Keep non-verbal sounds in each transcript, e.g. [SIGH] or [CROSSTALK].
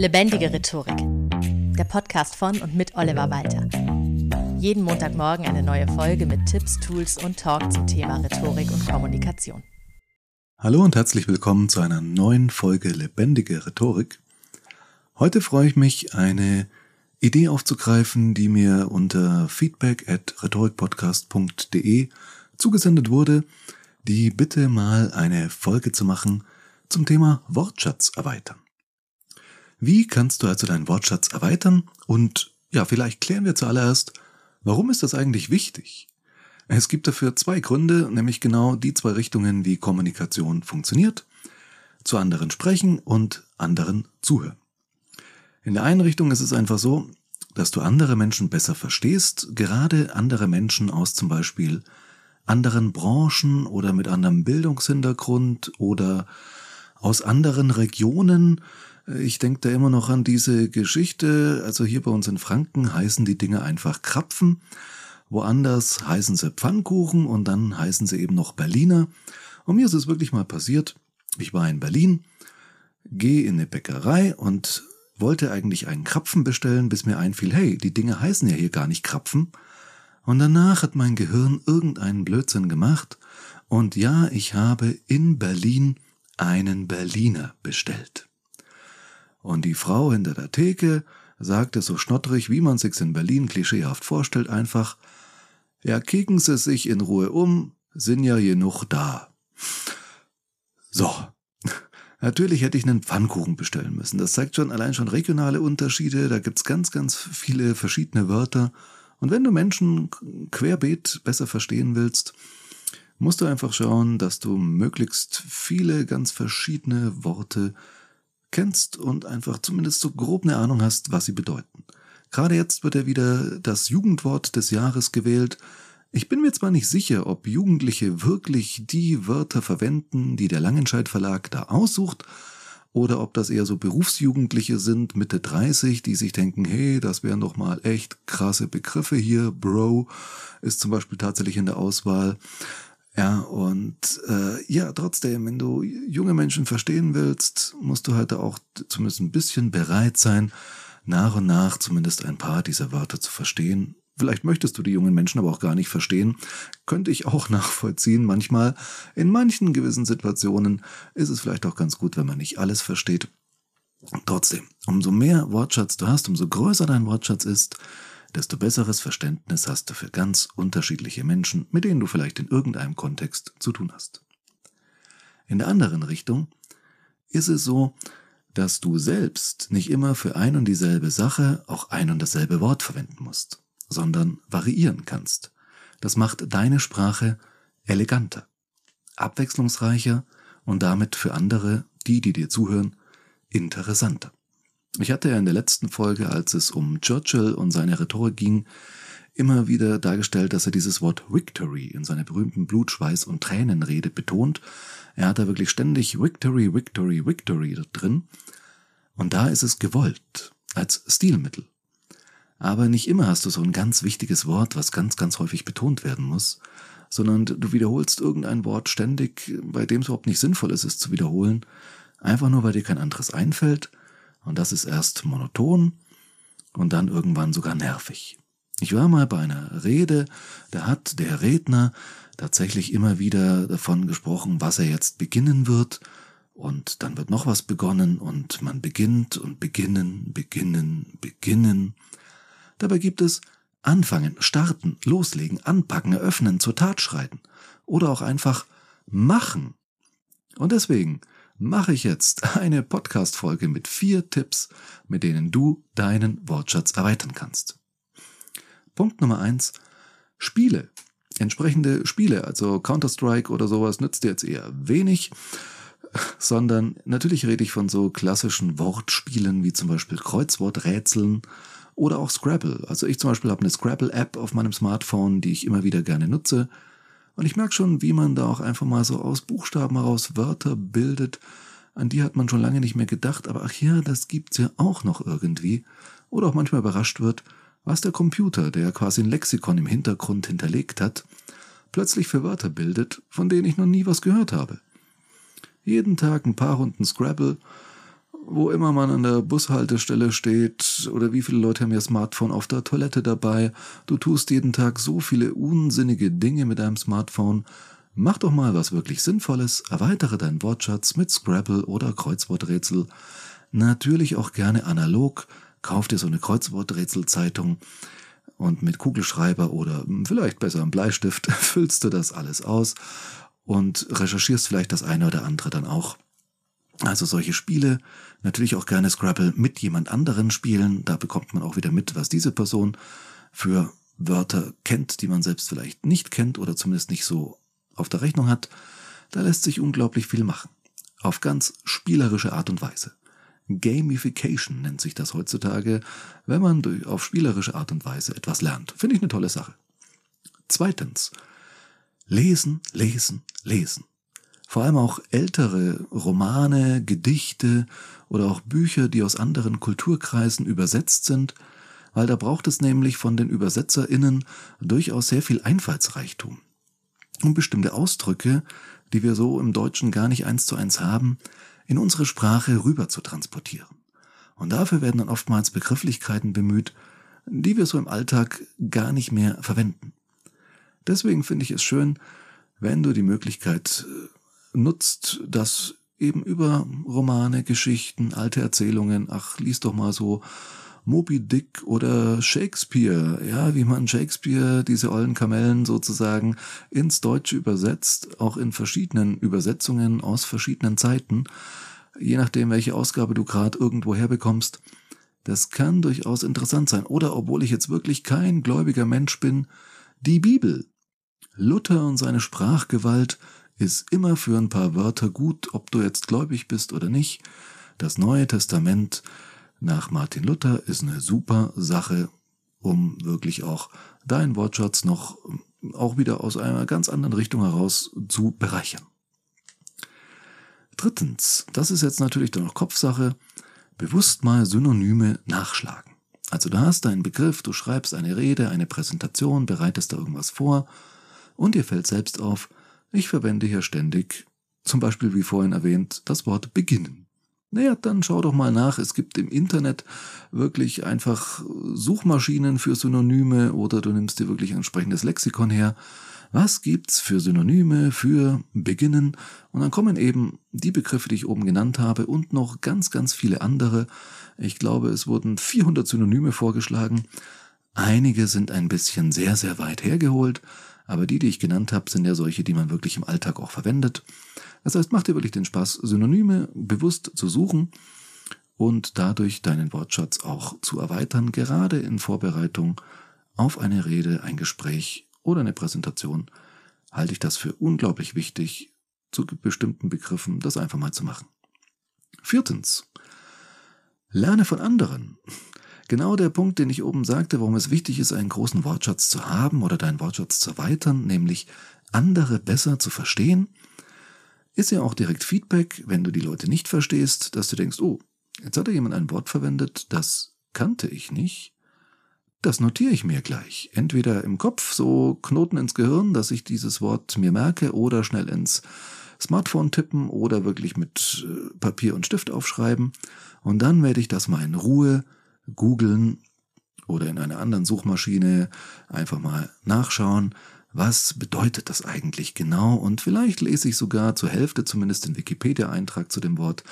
Lebendige Rhetorik. Der Podcast von und mit Oliver Walter. Jeden Montagmorgen eine neue Folge mit Tipps, Tools und Talk zum Thema Rhetorik und Kommunikation. Hallo und herzlich willkommen zu einer neuen Folge Lebendige Rhetorik. Heute freue ich mich, eine Idee aufzugreifen, die mir unter feedback at rhetorikpodcast.de zugesendet wurde, die Bitte mal eine Folge zu machen zum Thema Wortschatz erweitern. Wie kannst du also deinen Wortschatz erweitern? Und ja, vielleicht klären wir zuallererst, warum ist das eigentlich wichtig? Es gibt dafür zwei Gründe, nämlich genau die zwei Richtungen, wie Kommunikation funktioniert. Zu anderen sprechen und anderen zuhören. In der einen Richtung ist es einfach so, dass du andere Menschen besser verstehst, gerade andere Menschen aus zum Beispiel anderen Branchen oder mit anderem Bildungshintergrund oder aus anderen Regionen, ich denke da immer noch an diese Geschichte. Also hier bei uns in Franken heißen die Dinge einfach Krapfen. Woanders heißen sie Pfannkuchen und dann heißen sie eben noch Berliner. Und mir ist es wirklich mal passiert. Ich war in Berlin, gehe in eine Bäckerei und wollte eigentlich einen Krapfen bestellen, bis mir einfiel, hey, die Dinge heißen ja hier gar nicht Krapfen. Und danach hat mein Gehirn irgendeinen Blödsinn gemacht. Und ja, ich habe in Berlin einen Berliner bestellt. Und die Frau hinter der Theke sagte so schnottrig, wie man sich's in Berlin klischeehaft vorstellt, einfach, ja, kicken Sie sich in Ruhe um, sind ja genug da. So. [LAUGHS] Natürlich hätte ich einen Pfannkuchen bestellen müssen. Das zeigt schon allein schon regionale Unterschiede. Da gibt's ganz, ganz viele verschiedene Wörter. Und wenn du Menschen querbeet besser verstehen willst, musst du einfach schauen, dass du möglichst viele ganz verschiedene Worte kennst und einfach zumindest so grob eine Ahnung hast, was sie bedeuten. Gerade jetzt wird ja wieder das Jugendwort des Jahres gewählt. Ich bin mir zwar nicht sicher, ob Jugendliche wirklich die Wörter verwenden, die der Langenscheid Verlag da aussucht, oder ob das eher so Berufsjugendliche sind, Mitte 30, die sich denken, hey, das wären doch mal echt krasse Begriffe hier. Bro ist zum Beispiel tatsächlich in der Auswahl. Ja, und äh, ja, trotzdem, wenn du junge Menschen verstehen willst, musst du halt auch zumindest ein bisschen bereit sein, nach und nach zumindest ein paar dieser Wörter zu verstehen. Vielleicht möchtest du die jungen Menschen aber auch gar nicht verstehen. Könnte ich auch [LAUGHS] nachvollziehen. Manchmal, in manchen gewissen Situationen, ist es vielleicht auch ganz gut, wenn man nicht alles versteht. Trotzdem, umso mehr Wortschatz du hast, umso größer dein Wortschatz ist, desto besseres Verständnis hast du für ganz unterschiedliche Menschen, mit denen du vielleicht in irgendeinem Kontext zu tun hast. In der anderen Richtung ist es so, dass du selbst nicht immer für ein und dieselbe Sache auch ein und dasselbe Wort verwenden musst, sondern variieren kannst. Das macht deine Sprache eleganter, abwechslungsreicher und damit für andere, die, die dir zuhören, interessanter. Ich hatte ja in der letzten Folge, als es um Churchill und seine Rhetorik ging, immer wieder dargestellt, dass er dieses Wort Victory in seiner berühmten Blutschweiß- und Tränenrede betont. Er hat da wirklich ständig Victory, Victory, Victory drin. Und da ist es gewollt, als Stilmittel. Aber nicht immer hast du so ein ganz wichtiges Wort, was ganz, ganz häufig betont werden muss, sondern du wiederholst irgendein Wort ständig, bei dem es überhaupt nicht sinnvoll ist, es zu wiederholen, einfach nur, weil dir kein anderes einfällt und das ist erst monoton und dann irgendwann sogar nervig. Ich war mal bei einer Rede, da hat der Redner tatsächlich immer wieder davon gesprochen, was er jetzt beginnen wird, und dann wird noch was begonnen und man beginnt und beginnen, beginnen, beginnen. Dabei gibt es anfangen, starten, loslegen, anpacken, eröffnen, zur Tat schreiten oder auch einfach machen. Und deswegen mache ich jetzt eine Podcast-Folge mit vier Tipps, mit denen du deinen Wortschatz erweitern kannst. Punkt Nummer eins: Spiele. Entsprechende Spiele, also Counter-Strike oder sowas, nützt dir jetzt eher wenig, sondern natürlich rede ich von so klassischen Wortspielen wie zum Beispiel Kreuzworträtseln oder auch Scrabble. Also ich zum Beispiel habe eine Scrabble-App auf meinem Smartphone, die ich immer wieder gerne nutze und ich merke schon, wie man da auch einfach mal so aus Buchstaben heraus Wörter bildet, an die hat man schon lange nicht mehr gedacht, aber ach ja, das gibt's ja auch noch irgendwie. Oder auch manchmal überrascht wird, was der Computer, der quasi ein Lexikon im Hintergrund hinterlegt hat, plötzlich für Wörter bildet, von denen ich noch nie was gehört habe. Jeden Tag ein paar Runden Scrabble wo immer man an der Bushaltestelle steht oder wie viele Leute haben ihr Smartphone auf der Toilette dabei. Du tust jeden Tag so viele unsinnige Dinge mit deinem Smartphone. Mach doch mal was wirklich Sinnvolles, erweitere deinen Wortschatz mit Scrabble oder Kreuzworträtsel. Natürlich auch gerne analog, kauf dir so eine Kreuzworträtselzeitung und mit Kugelschreiber oder vielleicht besser einem Bleistift [LAUGHS] füllst du das alles aus und recherchierst vielleicht das eine oder andere dann auch. Also solche Spiele, natürlich auch gerne Scrabble mit jemand anderen spielen, da bekommt man auch wieder mit, was diese Person für Wörter kennt, die man selbst vielleicht nicht kennt oder zumindest nicht so auf der Rechnung hat. Da lässt sich unglaublich viel machen. Auf ganz spielerische Art und Weise. Gamification nennt sich das heutzutage, wenn man durch, auf spielerische Art und Weise etwas lernt. Finde ich eine tolle Sache. Zweitens. Lesen, lesen, lesen. Vor allem auch ältere Romane, Gedichte oder auch Bücher, die aus anderen Kulturkreisen übersetzt sind, weil da braucht es nämlich von den ÜbersetzerInnen durchaus sehr viel Einfallsreichtum. Um bestimmte Ausdrücke, die wir so im Deutschen gar nicht eins zu eins haben, in unsere Sprache rüber zu transportieren. Und dafür werden dann oftmals Begrifflichkeiten bemüht, die wir so im Alltag gar nicht mehr verwenden. Deswegen finde ich es schön, wenn du die Möglichkeit äh, nutzt, das eben über Romane, Geschichten, alte Erzählungen, ach, lies doch mal so Moby Dick oder Shakespeare, ja, wie man Shakespeare, diese ollen Kamellen sozusagen ins Deutsche übersetzt, auch in verschiedenen Übersetzungen aus verschiedenen Zeiten, je nachdem, welche Ausgabe du gerade irgendwo herbekommst. Das kann durchaus interessant sein. Oder obwohl ich jetzt wirklich kein gläubiger Mensch bin, die Bibel. Luther und seine Sprachgewalt ist immer für ein paar Wörter gut, ob du jetzt gläubig bist oder nicht. Das Neue Testament nach Martin Luther ist eine super Sache, um wirklich auch deinen Wortschatz noch auch wieder aus einer ganz anderen Richtung heraus zu bereichern. Drittens, das ist jetzt natürlich dann noch Kopfsache, bewusst mal Synonyme nachschlagen. Also du hast deinen Begriff, du schreibst eine Rede, eine Präsentation, bereitest da irgendwas vor und dir fällt selbst auf, ich verwende hier ständig, zum Beispiel wie vorhin erwähnt, das Wort beginnen. Naja, dann schau doch mal nach. Es gibt im Internet wirklich einfach Suchmaschinen für Synonyme oder du nimmst dir wirklich ein entsprechendes Lexikon her. Was gibt's für Synonyme für beginnen? Und dann kommen eben die Begriffe, die ich oben genannt habe und noch ganz, ganz viele andere. Ich glaube, es wurden 400 Synonyme vorgeschlagen. Einige sind ein bisschen sehr, sehr weit hergeholt, aber die, die ich genannt habe, sind ja solche, die man wirklich im Alltag auch verwendet. Das heißt, mach dir wirklich den Spaß, Synonyme bewusst zu suchen und dadurch deinen Wortschatz auch zu erweitern, gerade in Vorbereitung auf eine Rede, ein Gespräch oder eine Präsentation, halte ich das für unglaublich wichtig, zu bestimmten Begriffen das einfach mal zu machen. Viertens. Lerne von anderen. Genau der Punkt, den ich oben sagte, warum es wichtig ist, einen großen Wortschatz zu haben oder deinen Wortschatz zu erweitern, nämlich andere besser zu verstehen ist ja auch direkt Feedback, wenn du die Leute nicht verstehst, dass du denkst, oh, jetzt hat da jemand ein Wort verwendet, das kannte ich nicht. Das notiere ich mir gleich. Entweder im Kopf, so Knoten ins Gehirn, dass ich dieses Wort mir merke, oder schnell ins Smartphone tippen oder wirklich mit äh, Papier und Stift aufschreiben. Und dann werde ich das mal in Ruhe googeln oder in einer anderen Suchmaschine einfach mal nachschauen, was bedeutet das eigentlich genau? Und vielleicht lese ich sogar zur Hälfte zumindest den Wikipedia-Eintrag zu dem Wort,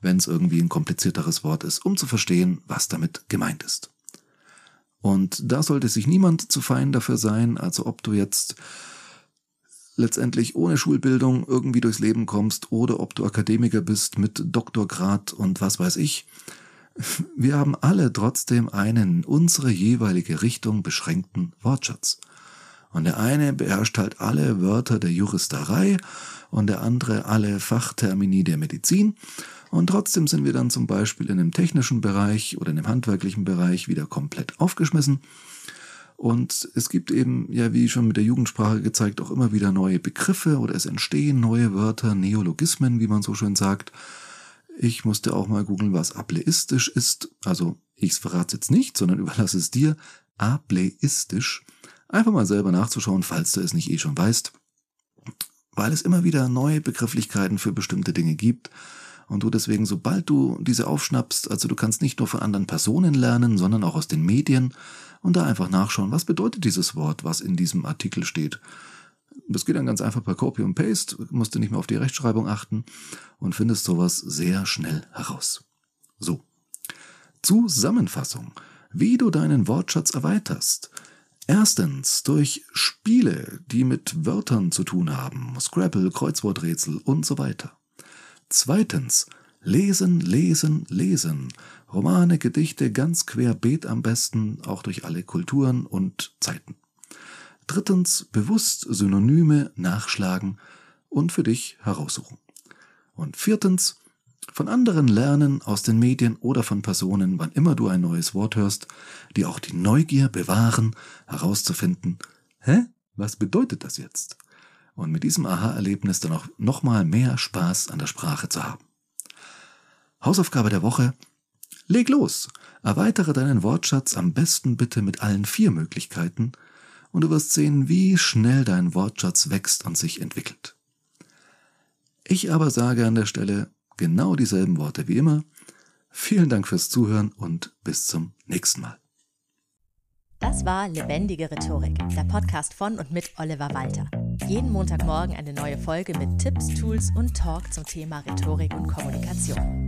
wenn es irgendwie ein komplizierteres Wort ist, um zu verstehen, was damit gemeint ist. Und da sollte sich niemand zu fein dafür sein, also ob du jetzt letztendlich ohne Schulbildung irgendwie durchs Leben kommst oder ob du Akademiker bist mit Doktorgrad und was weiß ich. Wir haben alle trotzdem einen in unsere jeweilige Richtung beschränkten Wortschatz. Und der eine beherrscht halt alle Wörter der Juristerei und der andere alle Fachtermini der Medizin. Und trotzdem sind wir dann zum Beispiel in dem technischen Bereich oder in dem handwerklichen Bereich wieder komplett aufgeschmissen. Und es gibt eben, ja, wie schon mit der Jugendsprache gezeigt, auch immer wieder neue Begriffe oder es entstehen neue Wörter, Neologismen, wie man so schön sagt. Ich musste auch mal googeln, was ableistisch ist. Also ich verrate jetzt nicht, sondern [LAUGHS] überlasse es dir. Ableistisch Einfach mal selber nachzuschauen, falls du es nicht eh schon weißt, weil es immer wieder neue Begrifflichkeiten für bestimmte Dinge gibt und du deswegen, sobald du diese aufschnappst, also du kannst nicht nur von anderen Personen lernen, sondern auch aus den Medien und da einfach nachschauen, was bedeutet dieses Wort, was in diesem Artikel steht. Das geht dann ganz einfach per Copy und Paste, musst du nicht mehr auf die Rechtschreibung achten und findest sowas sehr schnell heraus. So. Zusammenfassung. Wie du deinen Wortschatz erweiterst. Erstens durch Spiele, die mit Wörtern zu tun haben, Scrabble, Kreuzworträtsel und so weiter. Zweitens lesen, lesen, lesen. Romane, Gedichte ganz querbeet am besten, auch durch alle Kulturen und Zeiten. Drittens bewusst Synonyme nachschlagen und für dich heraussuchen. Und viertens von anderen lernen, aus den Medien oder von Personen, wann immer du ein neues Wort hörst, die auch die Neugier bewahren, herauszufinden, hä? Was bedeutet das jetzt? Und mit diesem Aha-Erlebnis dann auch nochmal mehr Spaß an der Sprache zu haben. Hausaufgabe der Woche. Leg los! Erweitere deinen Wortschatz am besten bitte mit allen vier Möglichkeiten und du wirst sehen, wie schnell dein Wortschatz wächst und sich entwickelt. Ich aber sage an der Stelle, genau dieselben Worte wie immer. Vielen Dank fürs Zuhören und bis zum nächsten Mal. Das war Lebendige Rhetorik, der Podcast von und mit Oliver Walter. Jeden Montagmorgen eine neue Folge mit Tipps, Tools und Talk zum Thema Rhetorik und Kommunikation.